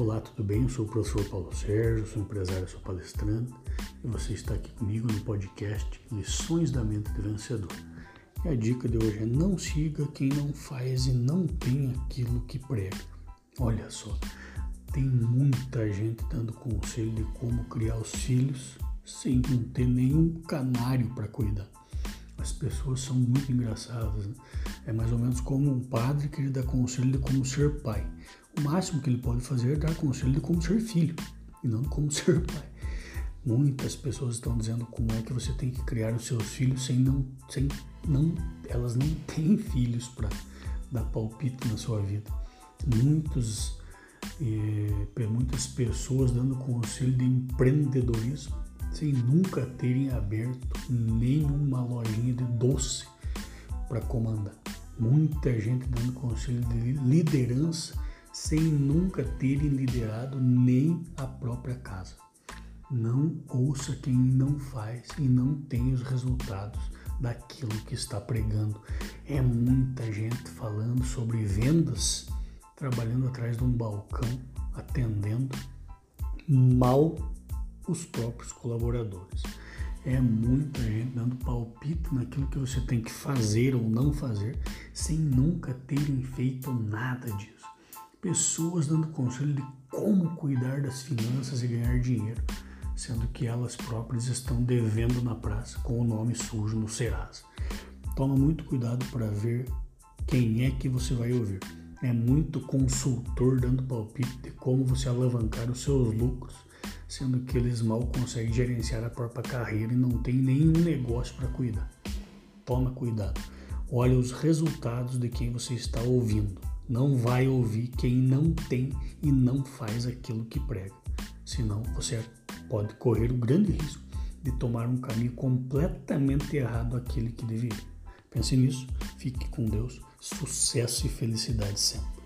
Olá, tudo bem? Eu sou o professor Paulo Sérgio, sou empresário, sou palestrante e você está aqui comigo no podcast Lições da Mente do Vencedor. E a dica de hoje é não siga quem não faz e não tem aquilo que prega. Olha só, tem muita gente dando conselho de como criar os filhos sem não ter nenhum canário para cuidar. As pessoas são muito engraçadas. Né? É mais ou menos como um padre que ele dá conselho de como ser pai. O máximo que ele pode fazer é dar conselho de como ser filho e não como ser pai. Muitas pessoas estão dizendo como é que você tem que criar os seus filhos sem não, sem não, elas não têm filhos para dar palpite na sua vida. Muitos, eh, muitas pessoas dando conselho de empreendedorismo sem nunca terem aberto nenhuma lojinha de doce para comandar. Muita gente dando conselho de liderança sem nunca terem liderado nem a própria casa. Não ouça quem não faz e não tem os resultados daquilo que está pregando. É muita gente falando sobre vendas, trabalhando atrás de um balcão, atendendo mal os próprios colaboradores. É muita gente dando palpite naquilo que você tem que fazer ou não fazer, sem nunca terem feito nada disso. Pessoas dando conselho de como cuidar das finanças e ganhar dinheiro, sendo que elas próprias estão devendo na praça com o nome sujo no Serasa. Toma muito cuidado para ver quem é que você vai ouvir. É muito consultor dando palpite de como você alavancar os seus lucros sendo que eles mal conseguem gerenciar a própria carreira e não tem nenhum negócio para cuidar. Toma cuidado. Olha os resultados de quem você está ouvindo. Não vai ouvir quem não tem e não faz aquilo que prega. Senão você pode correr o grande risco de tomar um caminho completamente errado aquele que deveria. Pense nisso, fique com Deus, sucesso e felicidade sempre.